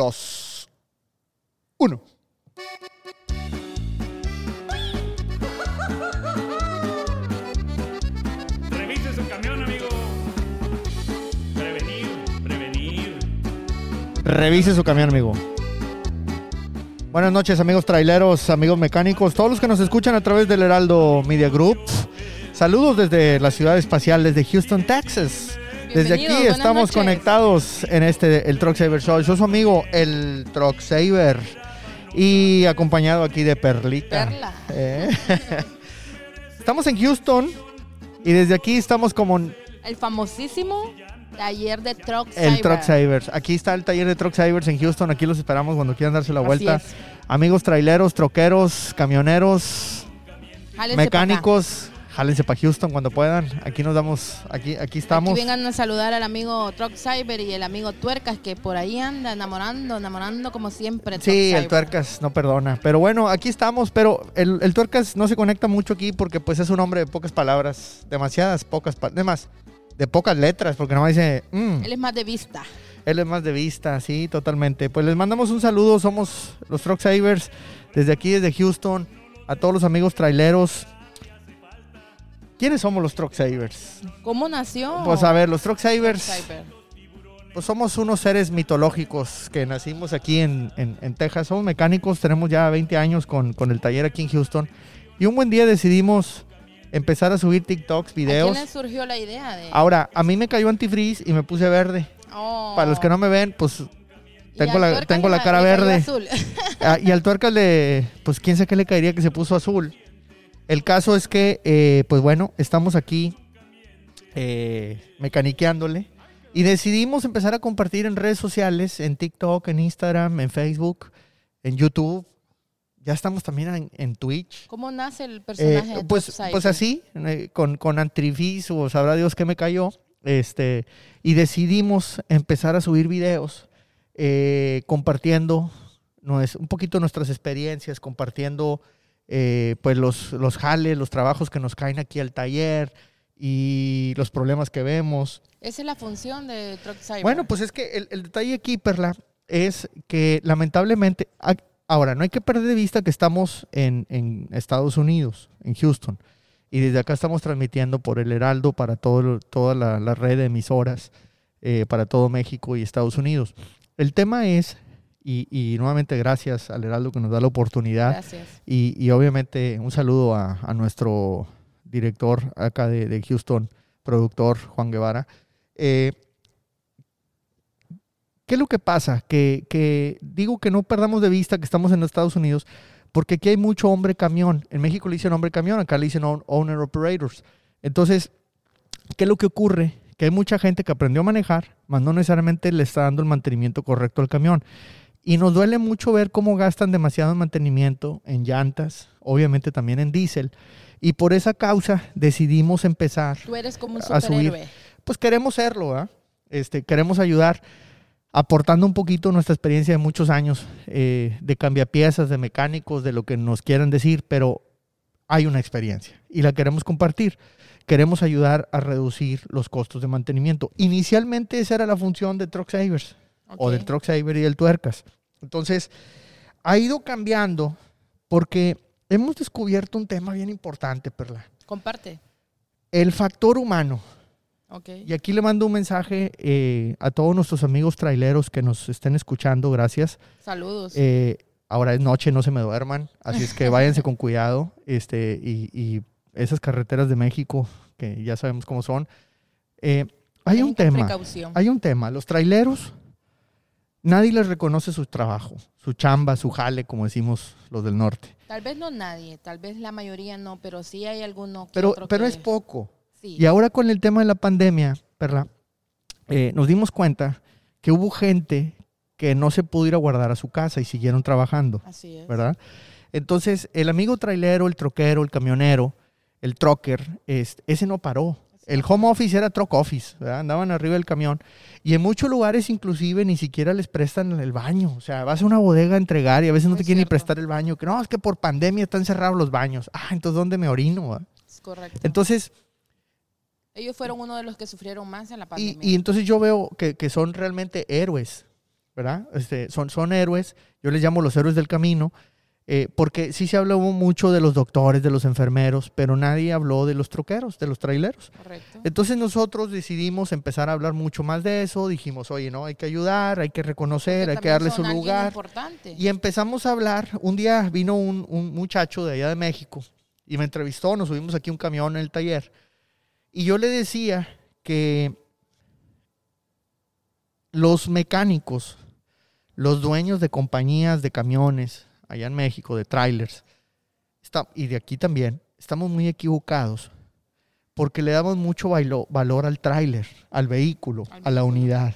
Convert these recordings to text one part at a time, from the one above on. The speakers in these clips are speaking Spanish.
2, 1. Revise su camión, amigo. Prevenir, prevenir. Revise su camión, amigo. Buenas noches, amigos traileros, amigos mecánicos, todos los que nos escuchan a través del Heraldo Media Group. Saludos desde la ciudad espacial, desde Houston, Texas. Desde aquí estamos noches. conectados en este, el Truck Saver Show. Soy su amigo, el Truck Saver. Y acompañado aquí de Perlita. Perla. Eh. estamos en Houston y desde aquí estamos como El famosísimo taller de Truck el Cyber. Truck Savers. Aquí está el taller de Truck Savers en Houston. Aquí los esperamos cuando quieran darse la Así vuelta. es. Amigos traileros, troqueros, camioneros, Jálense mecánicos, jálense para Houston cuando puedan. Aquí nos damos, aquí, aquí estamos. Aquí vengan a saludar al amigo Truck Cyber y el amigo Tuercas que por ahí anda enamorando, enamorando como siempre. Truck Sí, el tuercas no perdona. Pero bueno, aquí estamos. Pero el, el tuercas no se conecta mucho aquí porque pues es un hombre de pocas palabras. Demasiadas pocas palabras. Además, de pocas letras, porque nomás dice... mm. Él es más de vista. Él es más de vista, sí, totalmente. Pues les mandamos un saludo, somos los Truck Savers, desde aquí, desde Houston, a todos los amigos traileros. ¿Quiénes somos los Truck Savers? ¿Cómo nació? Pues a ver, los Truck Savers, pues somos unos seres mitológicos que nacimos aquí en, en- en Texas. Somos mecánicos, tenemos ya 20 años con, con el taller aquí en Houston. Y un buen día decidimos empezar a subir TikToks, ¿A videos. quién le surgió la idea de...? Ahora, a mí me cayó antifreeze y me puse verde. Oh. Para los que no me ven, pues tengo la- tengo la cara verde. azul. Ah, y al tuercas le, pues quién sabe qué le caería que se puso azul. El caso es que, eh, pues bueno, estamos aquí eh, mecaniqueándole y decidimos empezar a compartir en redes sociales, en TikTok, en Instagram, en Facebook, en YouTube. Ya estamos también en, en Twitch. ¿Cómo nace el Eh, personaje de pues, pues así, con, con Antrifis o sabrá Dios qué me cayó. Este, y decidimos empezar a subir videos compartiendo un poquito nuestras experiencias, compartiendo eh, pues los, los jales, los trabajos que nos caen aquí al taller y los problemas que vemos. Esa es la función de Truck Cyber. Bueno, pues es que el, el detalle aquí, Perla, es que lamentablemente, a- ahora, no hay que perder de vista que estamos en, en Estados Unidos, en Houston, y desde acá estamos transmitiendo por el Heraldo para todo, toda la, la red de emisoras, eh, para todo México y Estados Unidos. El tema es, y, y nuevamente gracias al Heraldo que nos da la oportunidad, Gracias. y, y obviamente un saludo a, a nuestro director acá de, de Houston, productor Juan Guevara. Eh, ¿Qué es lo que pasa? Que, que digo que no perdamos de vista que estamos en los Estados Unidos, porque aquí hay mucho hombre camión. En México le dicen hombre camión, acá le dicen own- owner operators. Entonces, ¿qué es lo que ocurre? Que hay mucha gente que aprendió a manejar, mas no necesariamente le está dando el mantenimiento correcto al camión. Y nos duele mucho ver cómo gastan demasiado en mantenimiento, en llantas, obviamente también en diésel. Y por esa causa decidimos empezar, Tú eres como un a subir. superhéroe. pues queremos serlo, ¿ah? este, queremos ayudar aportando un poquito nuestra experiencia de muchos años eh, de cambiapiezas, de mecánicos, de lo que nos quieran decir, pero hay una experiencia y la queremos compartir. Queremos ayudar a reducir los costos de mantenimiento. Inicialmente esa era la función de Truck Savers o Ok. del Truck Saver y del Tuercas. Entonces, ha ido cambiando porque hemos descubierto un tema bien importante, Perla. Comparte. El factor humano. Ok. Y aquí le mando un mensaje eh, a todos nuestros amigos traileros que nos estén escuchando, gracias. Saludos. Eh, ahora es noche, no se me duerman, así es que váyanse con cuidado. Este, y, y esas carreteras de México, que ya sabemos cómo son. Eh, hay Ten un tema. Precaución. Hay un tema. Los traileros, nadie les reconoce su trabajo, su chamba, su jale, como decimos los del norte. Tal vez no nadie, tal vez la mayoría no, pero sí hay alguno que Pero, otro pero que- es poco. Sí. Y ahora con el tema de la pandemia, Perla, eh, nos dimos cuenta que hubo gente que no se pudo ir a guardar a su casa y siguieron trabajando, Así es. ¿verdad? Entonces, el amigo trailero, el troquero, el camionero, el trocker, es- ese no paró. El home office era truck office, ¿verdad? andaban arriba del camión. Y en muchos lugares inclusive ni siquiera les prestan el baño. O sea, vas a una bodega a entregar y a veces no Muy te quieren ni cierto. prestar el baño. Que no, es que por pandemia están cerrados los baños. Ah, entonces ¿dónde me orino? va? Es correcto. Entonces, Ellos fueron uno de los que sufrieron más en la y, pandemia. y entonces yo veo que, que son realmente héroes. ¿verdad? Este, son, son héroes, yo les llamo los héroes del camino, eh, porque sí se habló mucho de los doctores, de los enfermeros, pero nadie habló de los troqueros, de los traileros. Correcto. Entonces nosotros decidimos empezar a hablar mucho más de eso, dijimos, oye, no, hay que ayudar, hay que reconocer, Porque hay que darle su lugar. importante. Y empezamos a hablar. Un día vino un, un muchacho de allá de México y me entrevistó. Nos subimos aquí un camión en el taller. Y yo le decía que los mecánicos, los dueños de compañías de camiones allá en México, de trailers, está- y de aquí también, estamos muy equivocados porque le damos mucho bailo- valor al tráiler, al vehículo, Al a la unidad.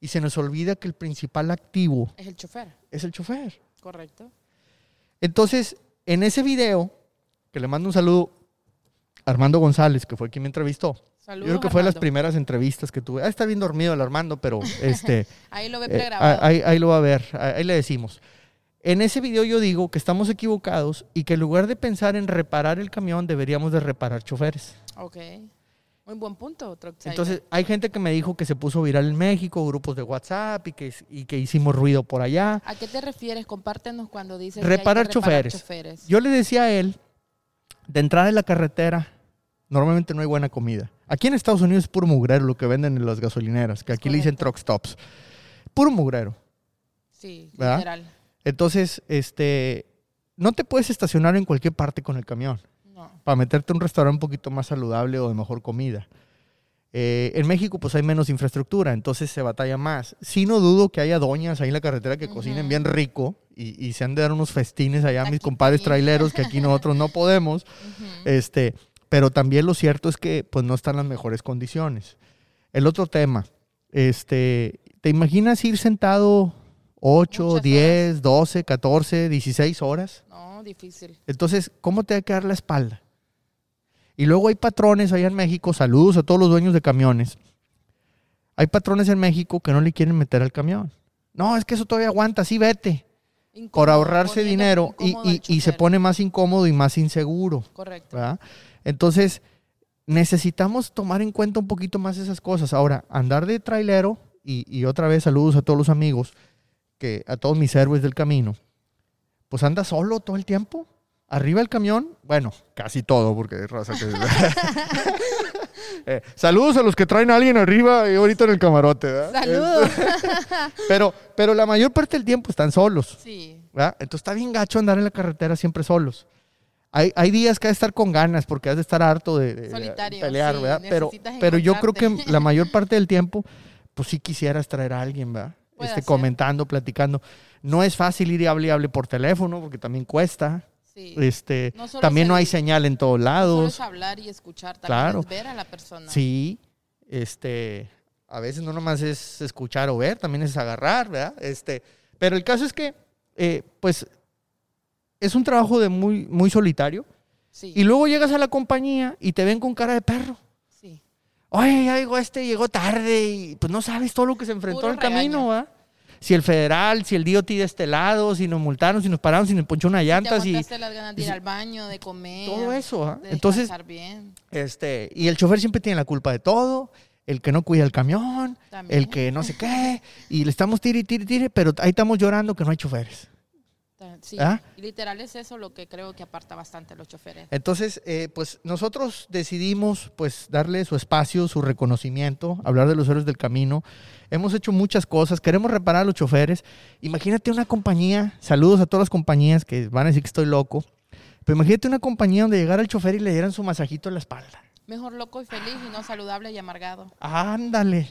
Y se nos olvida que el principal activo Es el chofer. es el chofer. Correcto. Entonces, en ese video, que le mando un saludo a Armando González, que fue quien me entrevistó. Saludos, Yo creo que fue de las primeras entrevistas que tuve. Ah, está bien dormido el Armando, pero este, Ahí lo ve eh, ahí, ahí lo va a ver, ahí le decimos. En ese video yo digo que estamos equivocados y que en lugar de pensar en reparar el camión, deberíamos de reparar choferes. Ok. Muy buen punto. Entonces, hay gente que me dijo que se puso viral en México, grupos de WhatsApp y que, y que hicimos ruido por allá. ¿A qué te refieres? Compártenos cuando dices Reparar que hay que reparar choferes. choferes. Yo le decía a él, de entrada en la carretera, normalmente no hay buena comida. Aquí en Estados Unidos es puro mugrero lo que venden en las gasolineras, que aquí le dicen truck stops. Puro mugrero. Sí, ¿Verdad? literal. Entonces, este, no te puedes estacionar en cualquier parte con el camión No. para meterte a un restaurante un poquito más saludable o de mejor comida. Eh, en México pues hay menos infraestructura, entonces se batalla más. Sí no dudo que haya doñas ahí en la carretera que cocinen Ujú. bien rico y, y se han de dar unos festines allá a mis compadres traileros que aquí nosotros no podemos. Este, pero también lo cierto es que pues no están las mejores condiciones. El otro tema, este, ¿te imaginas ir sentado 8, Muchas 10, 12, 14, 16 horas? No, difícil. Entonces, ¿cómo te va a quedar la espalda? Y luego hay patrones allá en México, saludos a todos los dueños de camiones. Hay patrones en México que no le quieren meter al camión. No, es que eso todavía aguanta, sí vete. Por ahorrarse dinero y, y- y se pone más incómodo y más inseguro. Correcto. ¿verdad? Entonces, necesitamos tomar en cuenta un poquito más esas cosas. Ahora, andar de trailero, y, y otra vez saludos a todos los amigos, que a todos mis héroes del camino, pues anda solo todo el tiempo. Arriba el camión, bueno, casi todo, porque raza que... Eh, saludos a los que traen a alguien arriba y ahorita en el camarote, ¿verdad? Saludos. Pero, pero la mayor parte del tiempo están solos. Sí. ¿verdad? Entonces está bien gacho andar en la carretera siempre solos. Hay, hay días que has de estar con ganas porque has de estar harto de, de- de Solitario, pelear, sí, ¿verdad? Pero, pero yo creo que la mayor parte del tiempo, pues sí quisieras traer a alguien, ¿verdad? Este, comentando, platicando. No es fácil ir y hable y hable por teléfono porque también cuesta. Sí. Este, No también no hay señal en todos No solo lados. es hablar y escuchar, también Claro. es ver a la persona. Sí, este, a veces no nomás es escuchar o ver, también es agarrar, ¿verdad? Este, pero el caso es que, eh, pues, es un trabajo de muy, muy solitario. Sí. Y luego llegas a la compañía y te ven con cara de perro. Oye, ya llegó este, llegó tarde y pues no sabes todo lo que se enfrentó Puro en el camino. ¿verdad? Si el federal, si el DOT de este lado, si nos multaron, si nos pararon, si nos ponchó una Te llanta, si aguantaste las ganas de ir al baño, de comer. todo eso, ¿ah? De Entonces, bien. este, y el chofer siempre tiene la culpa de todo, el que no cuida el camión, También. el que no sé qué, y le estamos tire, tire, tire, pero ahí estamos llorando que no hay choferes. Sí. ¿Ah? Literal es eso lo que creo que aparta bastante a los choferes. Entonces, eh, pues nosotros decidimos pues darle su espacio, su reconocimiento, hablar de los héroes del camino. Hemos hecho muchas cosas, queremos reparar a los choferes. Imagínate una compañía, saludos a todas las compañías que van a decir que estoy loco, pero imagínate una compañía donde llegara el chofer y le dieran su masajito en la espalda. Mejor loco y feliz y no saludable y amargado. Ándale.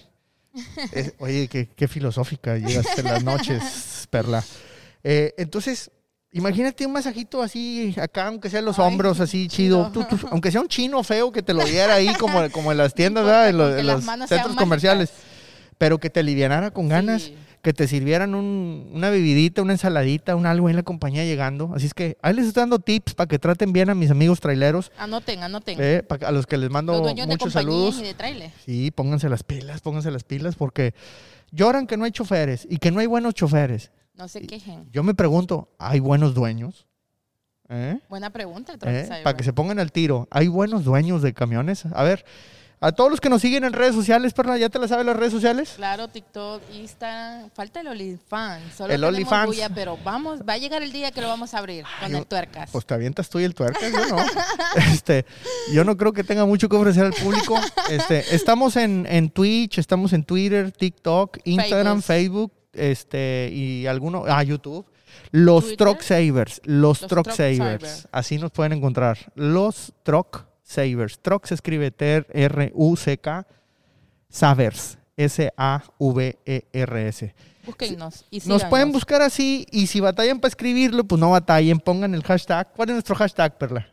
Oye, qué, qué filosófica llegaste en las noches, Perla. Eh, entonces, imagínate un masajito así acá, aunque sea en los Ay, hombros, así chido. chido. Tú- tú- aunque sea un chino feo que te lo diera ahí como, como en las tiendas, ¿verdad? En, Con los- que en los centros comerciales. Pero que te alivianara con ganas, Sí. que te sirvieran un- una bebidita, una ensaladita, un algo ahí en la compañía llegando. Así es que ahí les estoy dando tips para que traten bien a mis amigos traileros, Anoten, anoten. eh, a los que les mando los dueños de muchos saludos. y de trailer. Sí, pónganse las pilas, pónganse las pilas, porque lloran que no hay choferes y que no hay buenos choferes. No se quejen. Yo me pregunto, ¿hay buenos dueños? ¿Eh? Buena pregunta, ¿Eh? Para que se pongan al tiro, ¿hay buenos dueños de camiones? A ver, A todos los que nos siguen en redes sociales, Perla, ¿ya te la sabes las redes sociales? Claro, TikTok, Instagram. Falta el OnlyFans. Solo El OnlyFans. pero vamos, va a llegar el día que lo vamos a abrir con el tuercas. Pues te avientas tú y el tuercas, yo no. Este, yo no creo que tenga mucho que ofrecer al público. Este, estamos en, en Twitch, estamos en Twitter, TikTok, Instagram, Facebook, este, y alguno, ah, YouTube. Los Twitter. Truck Savers, los, Los Truck Truck Savers. Así nos pueden encontrar. Los Truck Savers. Truck se escribe T-R-U-C-K. Savers. S-A-V-E-R-S. Búsquennos y Nos pueden buscar así y si batallan para escribirlo, pues no batallen, pongan el hashtag. ¿Cuál es nuestro hashtag, Perla?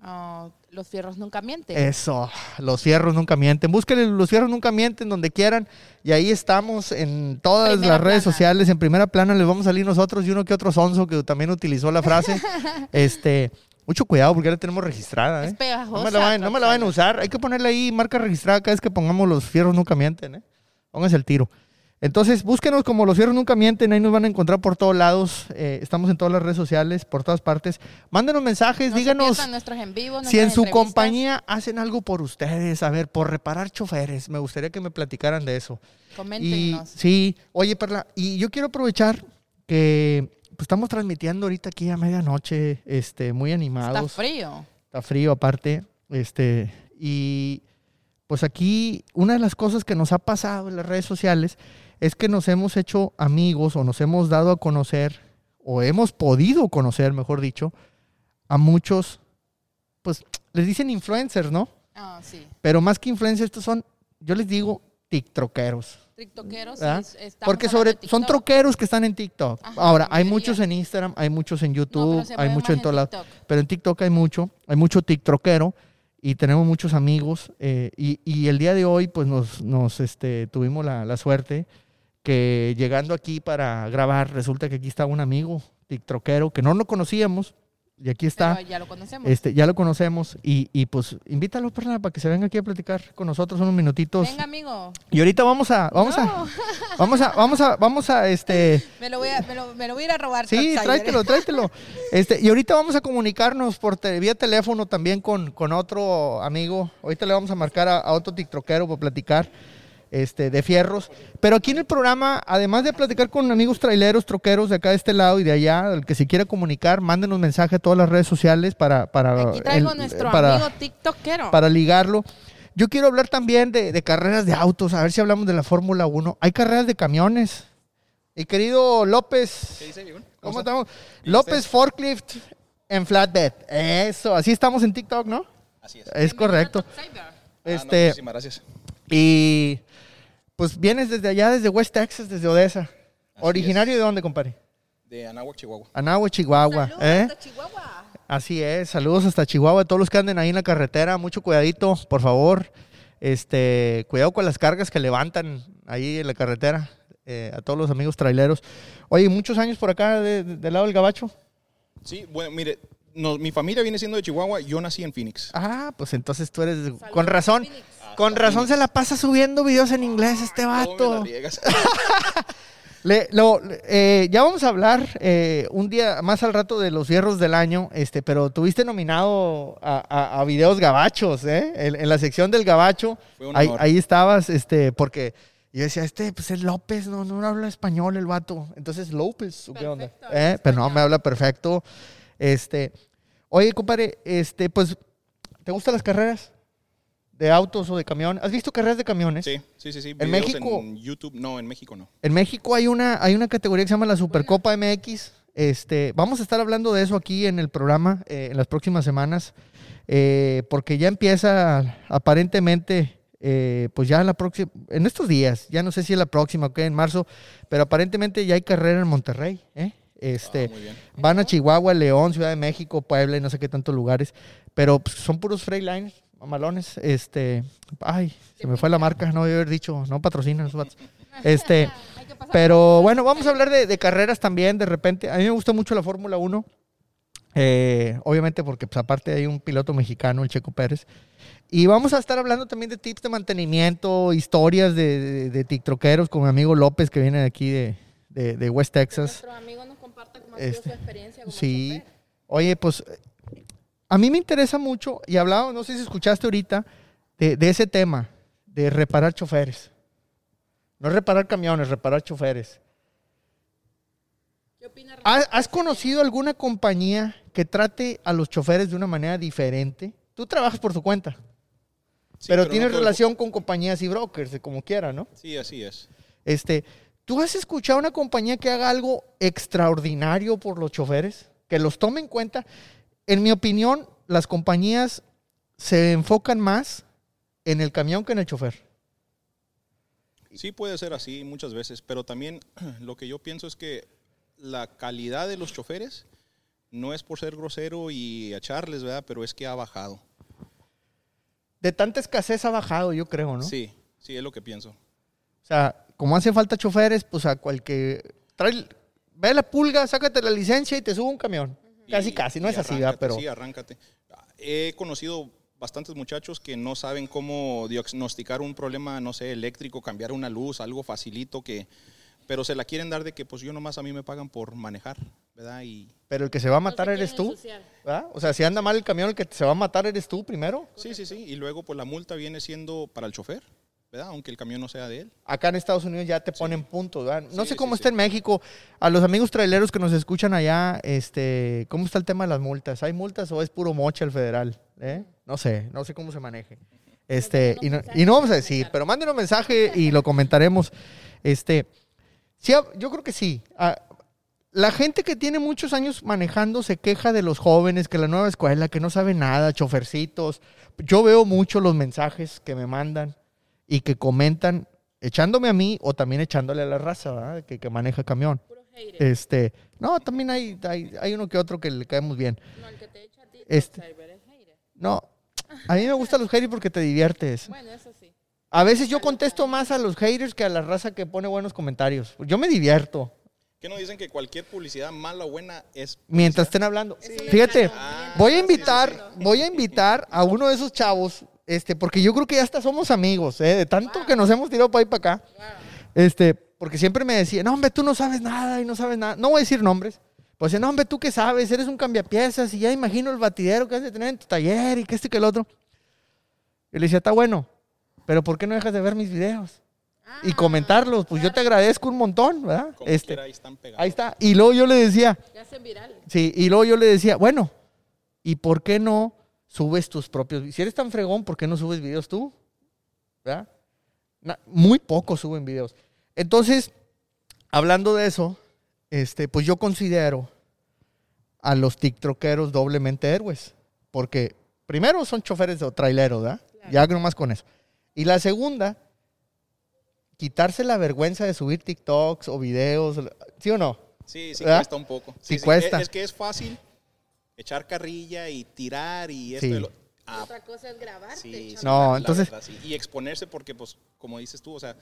Ah, los fierros nunca mienten. Eso, los fierros nunca mienten. Busquen los fierros nunca mienten donde quieran y ahí estamos en todas Primera las redes plana. sociales. En primera plana les vamos a salir nosotros y uno que otro sonso que también utilizó la frase. este, mucho cuidado porque ya la tenemos registrada. Es ¿eh? pegajosa. No me la vayan, no me la vayan a usar. Hay que ponerle ahí marca registrada cada vez que pongamos los fierros nunca mienten. ¿eh? Pónganse el tiro. Entonces, búsquenos como los fierros nunca mienten. Ahí nos van a encontrar por todos lados. Eh, estamos en todas las redes sociales, por todas partes. Mándenos mensajes, No se díganos nuestros en vivo, si en su compañía hacen algo por ustedes. A ver, por reparar choferes. Me gustaría que me platicaran de eso. Y Coméntenos. sí, oye, Perla, y yo quiero aprovechar que pues, estamos transmitiendo ahorita aquí a medianoche, este, muy Está animados. frío. Está frío aparte. Este, y pues aquí una de las cosas que nos ha pasado en las redes sociales es que nos hemos hecho amigos o nos hemos dado a conocer o hemos podido conocer, mejor dicho, a muchos, pues les dicen influencers, ¿no? Ah, sí. Pero más que influencers, estos son, yo les digo, tiktokeros. TikTokeros. estamos Porque sobre son troqueros que están en TikTok. Ajá, Ahora, hay muchos en Instagram, hay muchos en YouTube, hay mueve mucho más en todos lados. Pero en TikTok hay mucho, hay mucho TikTokero y tenemos muchos amigos. eh, y, y el día de hoy, pues nos, nos este, tuvimos la, la suerte que llegando aquí para grabar, resulta que aquí está un amigo TikTokero que no lo conocíamos y aquí está. Pero ya lo conocemos. Este, ya lo conocemos y, y pues invítalo Perla, para que se venga aquí a platicar con nosotros unos minutitos. Venga, amigo. Y ahorita vamos a, vamos a, vamos a, vamos a, vamos a, este, me lo voy a, me lo, me lo voy a ir a robar. Sí, tráetelo, tráetelo. Este, y ahorita vamos a comunicarnos por te- vía teléfono también con, con otro amigo. Ahorita le vamos a marcar a, a otro tiktokero para platicar este, de fierros. Pero aquí en el programa, además de platicar con amigos traileros, troqueros de acá de este lado y de allá, el que se quiera comunicar, mándenos mensaje a todas las redes sociales para, para, Aquí traigo el- nuestro para- amigo TikTokero. para ligarlo. Yo quiero hablar también de, de carreras de autos, a ver si hablamos de la Fórmula 1. Hay carreras de camiones. Y querido López, ¿Qué dice? ¿Cómo está? estamos? López ¿usted? Forklift en Flatbed. Eso, así estamos en TikTok, ¿no? Así es. Es correcto. Troxayer. Ah, no, Este, muchísimas gracias. y pues vienes desde allá, desde West Texas, desde Odessa. ¿Originario de dónde, compadre? De Anáhuac, Chihuahua. Anáhuac, Chihuahua. Saludos ¿eh? hasta Chihuahua. Así es, saludos hasta Chihuahua, todos los que anden ahí en la carretera, mucho cuidadito, por favor. Este, cuidado con las cargas que levantan ahí en la carretera, eh, a todos los amigos traileros. Oye, muchos años por acá de- de- del lado del Gabacho. Sí, bueno, mire, no, mi familia viene siendo de Chihuahua, yo nací en Phoenix. Ah, pues entonces tú eres. Con razón. Phoenix. Con razón se la pasa subiendo videos en inglés este ¿Cómo me la vato. riegas? Le- lo- eh, ya vamos a hablar eh, un día más al rato de los fierros del año, este, pero tuviste nominado a, a- a videos gabachos, ¿eh? En, en la sección del gabacho. Ahí, estabas, este, porque yo decía, este, pues es López, no, no habla español el vato. Entonces, López, ¿o ¿qué onda? ¿Eh? Pero no, me habla perfecto. Este, oye, compadre, este, pues, ¿te gustan las carreras? ¿De autos o de camión? ¿Has visto carreras de camiones? Sí, sí, sí. sí. ¿En videos México? En YouTube, no, en México no. En México hay una, hay una categoría que se llama la Supercopa MX. Este, vamos a estar hablando de eso aquí en el programa eh, en las próximas semanas, eh, porque ya empieza aparentemente, eh, pues ya en la próxima, en estos días, ya no sé si es la próxima o qué, en marzo, pero aparentemente ya hay carrera en Monterrey. ¿eh? Este, Ah, van a Chihuahua, León, Ciudad de México, Puebla y no sé qué tantos lugares, pero pues, son puros Freightlines, mamalones. Este, ay, se me fue la marca, no debe haber dicho, no patrocinan esos vatos. Este, pero bueno, vamos a hablar de, de carreras también de repente. A mí me gusta mucho la Fórmula 1. eh, obviamente porque pues, aparte hay un piloto mexicano, el Checo Pérez. Y vamos a estar hablando también de tips de mantenimiento, historias de, de, de tiktokeros con mi amigo López que viene de aquí de, de- West Texas. Nuestro amigo nos comparta cómo ha sido Este, su experiencia como Sí. Oye, pues a mí me interesa mucho, y hablaba, no sé si escuchaste ahorita, de, de ese tema, de reparar choferes. No reparar camiones, reparar choferes. ¿Qué opina ¿Has, has conocido alguna compañía que trate a los choferes de una manera diferente? Tú trabajas por tu cuenta, Sí, pero, tienes el- relación con compañías y brokers, de como quiera, ¿no? Sí, así es. Este, ¿Tú has escuchado una compañía que haga algo extraordinario por los choferes? Que los tome en cuenta. En mi opinión, las compañías se enfocan más en el camión que en el chofer. Sí puede ser así muchas veces, pero también lo que yo pienso es que la calidad de los choferes no es por ser grosero y echarles, ¿verdad? Pero es que ha bajado. De tanta escasez ha bajado, yo creo, ¿no? Sí, sí, es lo que pienso. O sea, como hace falta choferes, pues a cualquier... Trae, ve la pulga, sácate la licencia y te subo un camión. Casi, casi, no y es así, Pero Sí, arráncate. He conocido bastantes muchachos que no saben cómo diagnosticar un problema, no sé, eléctrico, cambiar una luz, algo facilito que... Pero se la quieren dar de que pues yo nomás a mí me pagan por manejar, ¿verdad? Y pero el que se va a matar eres tú. ¿verdad? O sea, si anda mal el camión, el que se va a matar eres tú primero. sí, sí, sí. Y luego pues la multa viene siendo para el chofer, ¿verdad? Aunque el camión no sea de él. Acá en Estados Unidos ya te ponen puntos, ¿verdad? No Sí, sé sí, cómo sí. está en México. A los amigos traileros que nos escuchan allá, este, ¿cómo está el tema de las multas? ¿Hay multas o es puro mocha el federal? ¿Eh? No sé, no sé cómo se maneje. Este, y no, y no vamos a decir, pero manden un mensaje y lo comentaremos. Este, sí, yo creo que sí. Ah, la gente que tiene muchos años manejando se queja de los jóvenes, que la nueva escuela, que no sabe nada, chofercitos. Yo veo mucho los mensajes que me mandan y que comentan echándome a mí o también echándole a la raza ¿verdad? que, que maneja camión. Este, no, también hay, hay, hay uno que otro que le caemos bien. No, el que te echa a ti, Este- es. No, a mí me gustan los haters porque te diviertes. Bueno, eso sí. A veces yo contesto más a los haters que a la raza que pone buenos comentarios. Yo me divierto ¿Qué nos dicen que cualquier publicidad mala o buena es mientras estén hablando. Fíjate, voy a invitar, voy a invitar a uno de esos chavos, este, porque yo creo que ya hasta somos amigos, ¿eh? de tanto que nos hemos tirado para ahí para acá. Este, porque siempre me decía, no, hombre, tú no sabes nada y no sabes nada. No voy a decir nombres. Pues decía, no, hombre, tú qué sabes, eres un cambiapiezas y ya imagino el batidero que has de tener en tu taller y que este y que el otro. Y le decía, está bueno, pero ¿por qué no dejas de ver mis videos? Y comentarlos, pues yo te agradezco un montón, ¿verdad? como Este, quiera, ahí están pegados? ahí está. Y luego yo le decía, Ya hacen viral. Sí, y luego yo le decía, bueno, ¿y por qué no subes tus propios videos? Si eres tan fregón, ¿por qué no subes videos tú? ¿Verdad? Na- muy pocos suben videos. Entonces, hablando de eso, este, pues yo considero a los tiktokeros doblemente héroes. Porque primero son choferes o traileros, ¿verdad? Ya nomás con eso. Y la segunda, quitarse la vergüenza de subir TikToks o videos, ¿sí o no? Sí, sí ¿Verdad? cuesta un poco. Sí cuesta. Es, es que es fácil echar carrilla y tirar y esto Sí. y lo- Ah, Otra cosa es grabarte. sí, No, la- la entonces- verdad, sí. Y exponerse porque, pues, como dices tú, o sea,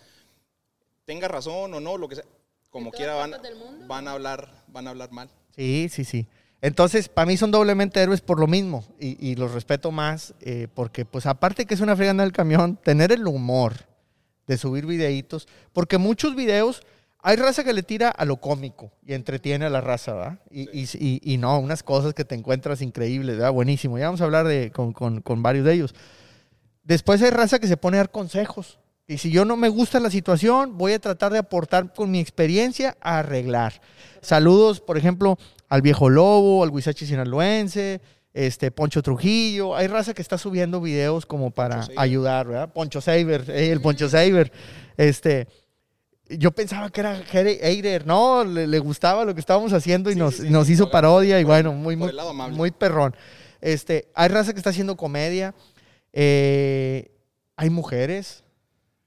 tenga razón o no, lo que sea, como quiera van, van a hablar, van a hablar mal. Sí, sí, sí. Entonces, para mí son doblemente héroes por lo mismo y, y los respeto más eh, porque, pues, aparte que es una freganda del camión, tener el humor de subir videitos, porque muchos videos, hay raza que le tira a lo cómico y entretiene a la raza, ¿verdad? Y, y- y- y no, unas cosas que te encuentras increíbles, ¿verdad? Buenísimo. Ya vamos a hablar de, con, con- con varios de ellos. Después hay raza que se pone a dar consejos. Y si yo no me gusta la situación, voy a tratar de aportar con mi experiencia a arreglar. Saludos, por ejemplo, al Viejo Lobo, al Huizachi Sinaloense, este, Poncho Trujillo. Hay raza que está subiendo videos como para ayudar, ¿verdad? Poncho Saber, eh, el Poncho Saber. Este, yo pensaba que era hater, no, le, le gustaba lo que estábamos haciendo y Sí, nos, sí, nos hizo parodia y bueno, muy, muy, muy perrón. Este, hay raza que está haciendo comedia, eh, hay mujeres,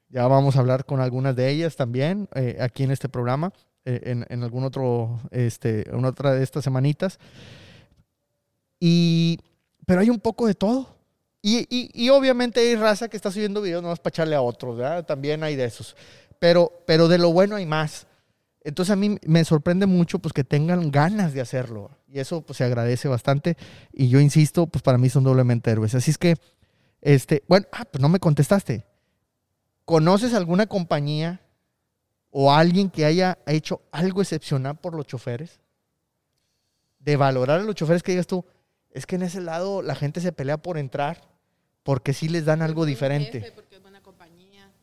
ya vamos a hablar con algunas de ellas también eh, aquí en este programa, eh, en, en algún otro, este, en otra de estas semanitas. Y, pero hay un poco de todo. Y, y- y obviamente hay raza que está subiendo videos nomás para echarle a otros, ¿verdad? También hay de esos. Pero, pero de lo bueno hay más. Entonces a mí me sorprende mucho pues que tengan ganas de hacerlo. Y eso pues se agradece bastante. Y yo insisto, pues para mí son doblemente héroes. Así es que, este, bueno, ah, pues no me contestaste. ¿Conoces alguna compañía o alguien que haya hecho algo excepcional por los choferes? De valorar a los choferes que digas tú, es que en ese lado la gente se pelea por entrar, porque sí les dan algo diferente. jefe, porque.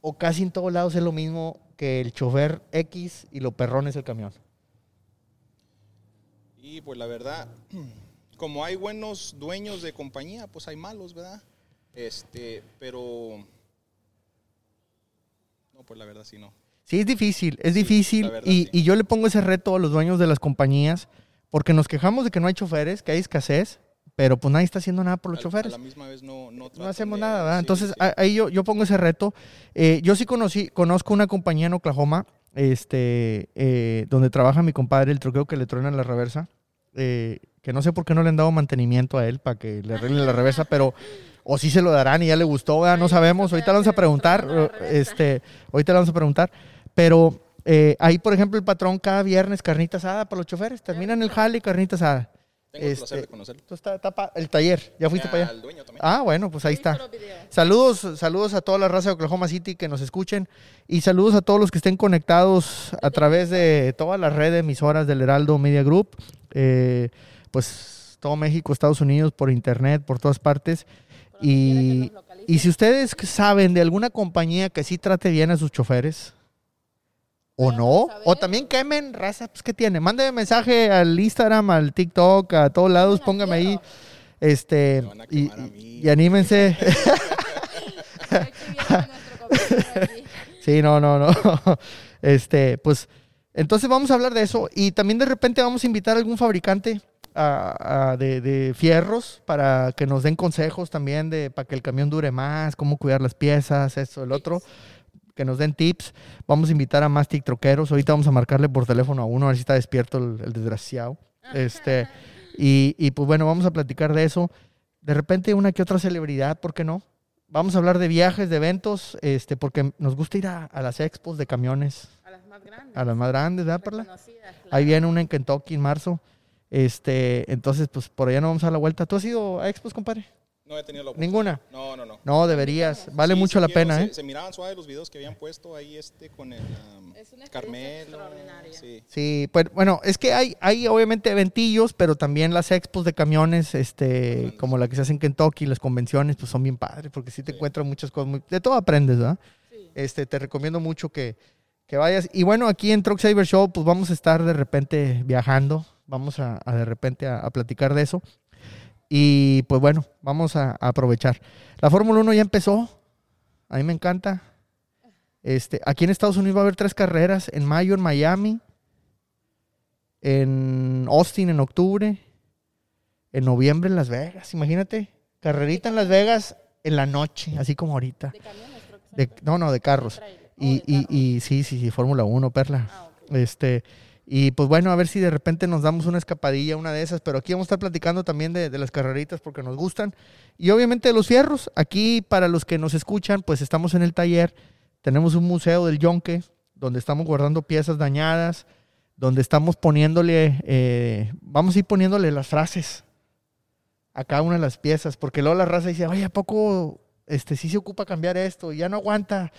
O casi en todos lados es lo mismo que el chofer X y lo perrón es el camión. Y pues la verdad, como hay buenos dueños de compañía, pues hay malos, ¿verdad? Este, pero... No, pues la verdad sí no. Sí, es difícil, es Sí, difícil. verdad, y, sí. y yo le pongo ese reto a los dueños de las compañías, porque nos quejamos de que no hay choferes, que hay escasez, pero pues nadie está haciendo nada por los A- choferes. A la misma vez no, no, no hacemos de- nada, ¿verdad? sí, Entonces, sí. ahí yo, yo pongo ese reto. Eh, yo sí conocí, conozco una compañía en Oklahoma, este, eh, donde trabaja mi compadre, el troqueo que le truena la reversa, eh, que no sé por qué no le han dado mantenimiento a él para que le arreglen la reversa, pero o sí se lo darán y ya le gustó, ¿verdad? No sabemos, ahorita te le vamos a preguntar, este, ahorita le vamos a preguntar, pero eh, ahí, por ejemplo, el patrón cada viernes carnita asada para los choferes, terminan el jale y carnita asada. Tengo el este, placer de conocerlo. Entonces, está- está pa- el taller, ¿ya fuiste Ah, para allá? al dueño también. Ah, bueno, pues ahí está. Saludos, saludos a toda la raza de Oklahoma City que nos escuchen y saludos a todos los que estén conectados a través de toda la red de emisoras del Heraldo Media Group. Eh, pues todo México, Estados Unidos, por internet, por todas partes. Y, y si ustedes saben de alguna compañía que sí trate bien a sus choferes, o no, saber. o también quemen raza, pues ¿qué tiene? Mándeme mensaje al Instagram, al TikTok, a todos lados, póngame ahí, este, Me van a y, quemar a mí. y- anímense. Sí, no, no, no. Este, pues, entonces vamos a hablar de eso y también de repente vamos a invitar a algún fabricante a- a- de, de fierros para que nos den consejos también de para que el camión dure más, cómo cuidar las piezas, eso, el otro, que nos den tips. Vamos a invitar a más troqueros. Ahorita vamos a marcarle por teléfono a uno a ver si está despierto el, el desgraciado. Este, y, y pues bueno, vamos a platicar de eso. De repente una que otra celebridad, ¿por qué no? Vamos a hablar de viajes, de eventos, este, porque nos gusta ir a, a las expos de camiones, A las más grandes. a las más grandes, ¿verdad, Perla? claro. Ahí viene una en Kentucky en marzo. Este, entonces, pues por allá no vamos a dar la vuelta. ¿Tú has ido a expos, compadre? No he tenido la oportunidad. Ninguna. No, no, no. No, deberías. Vale Sí, mucho sí la quiero, pena, se, ¿eh? Se miraban suave los videos que habían puesto ahí este con el um, Es una experiencia Carmelo. extraordinaria. Sí. Sí, pues bueno, es que hay, hay obviamente eventillos, pero también las expos de camiones, este, como la que se hace en Kentucky, las convenciones, pues son bien padres, porque sí te Sí. encuentras muchas cosas, muy- de todo aprendes, ¿verdad? Sí. Este, te recomiendo mucho que, que vayas. Y bueno, aquí en Truck Saver Show, pues vamos a estar de repente viajando, vamos a, a de repente a, a platicar de eso. Y pues bueno, vamos a, a aprovechar. La Fórmula 1 ya empezó, a mí me encanta. Este, aquí en Estados Unidos va a haber tres carreras, en mayo en Miami, en Austin en octubre, en noviembre en Las Vegas, imagínate, carrerita en Las Vegas en la noche, así como ahorita. De camiones, De- no, no, de carros. Trailer. Oh, Y, y, y sí, sí, sí, Fórmula 1, Perla. Ah. Este, y pues bueno, a ver si de repente nos damos una escapadilla, una de esas, pero aquí vamos a estar platicando también de, de las carreritas porque nos gustan. Y obviamente de los fierros. Aquí, para los que nos escuchan, pues estamos en el taller. Tenemos un museo del yonque, donde estamos guardando piezas dañadas, donde estamos poniéndole, eh, vamos a ir poniéndole las frases a cada una de las piezas, porque luego la raza dice, oye, ¿a poco este, sí se ocupa cambiar esto? Ya no aguanta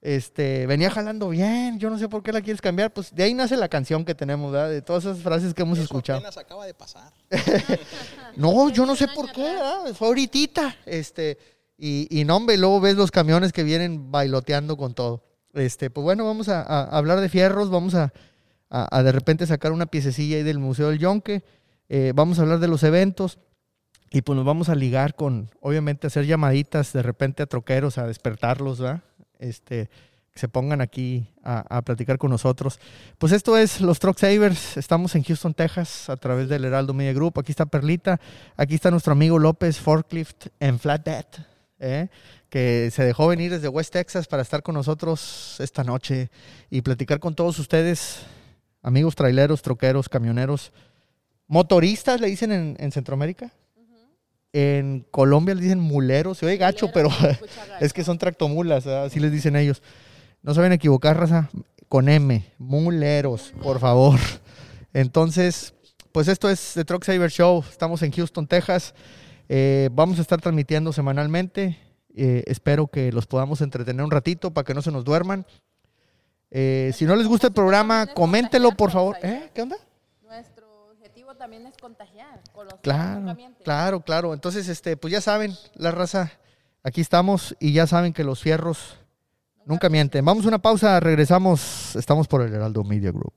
este, venía jalando bien, yo no sé por qué la quieres cambiar, pues de ahí nace la canción que tenemos, ¿verdad? De todas esas frases que hemos Eso escuchado. apenas acaba de pasar. No, yo no sé por qué. ¿verdad? Fue ahorita, este, y, y no, hombre, y luego ves los camiones que vienen bailoteando con todo. Este, pues bueno, vamos a, a hablar de fierros, vamos a, a- a de repente sacar una piececilla ahí del Museo del Yonque, eh, vamos a hablar de los eventos, y pues nos vamos a ligar con, obviamente, hacer llamaditas de repente a troqueros, a despertarlos, ¿verdad? Este, que se pongan aquí a, a platicar con nosotros. Pues esto es los Truck Savers. Estamos en Houston, Texas, a través del Heraldo Media Group. Aquí está Perlita. Aquí está nuestro amigo López Forklift en Flatbed, ¿eh? que se dejó venir desde West Texas para estar con nosotros esta noche y platicar con todos ustedes, amigos traileros, troqueros, camioneros, motoristas, le dicen en, en Centroamérica. En Colombia le dicen muleros. Se oye gacho, pero es que son tractomulas, así les dicen ellos. No saben equivocar, raza. Con M, muleros, por favor. Entonces, pues esto es The Truck Saver Show. Estamos en Houston, Texas. Eh, vamos a estar transmitiendo semanalmente. Eh, espero que los podamos entretener un ratito para que no se nos duerman. Eh, si no les gusta el programa, coméntelo, por favor. ¿Eh? ¿Qué onda? También es contagiar, conocer Claro, mutuamente. claro, claro. Entonces, este, pues ya saben, la raza, aquí estamos y ya saben que los fierros nunca mienten. Vamos a una pausa, regresamos. Estamos por el Heraldo Media Group.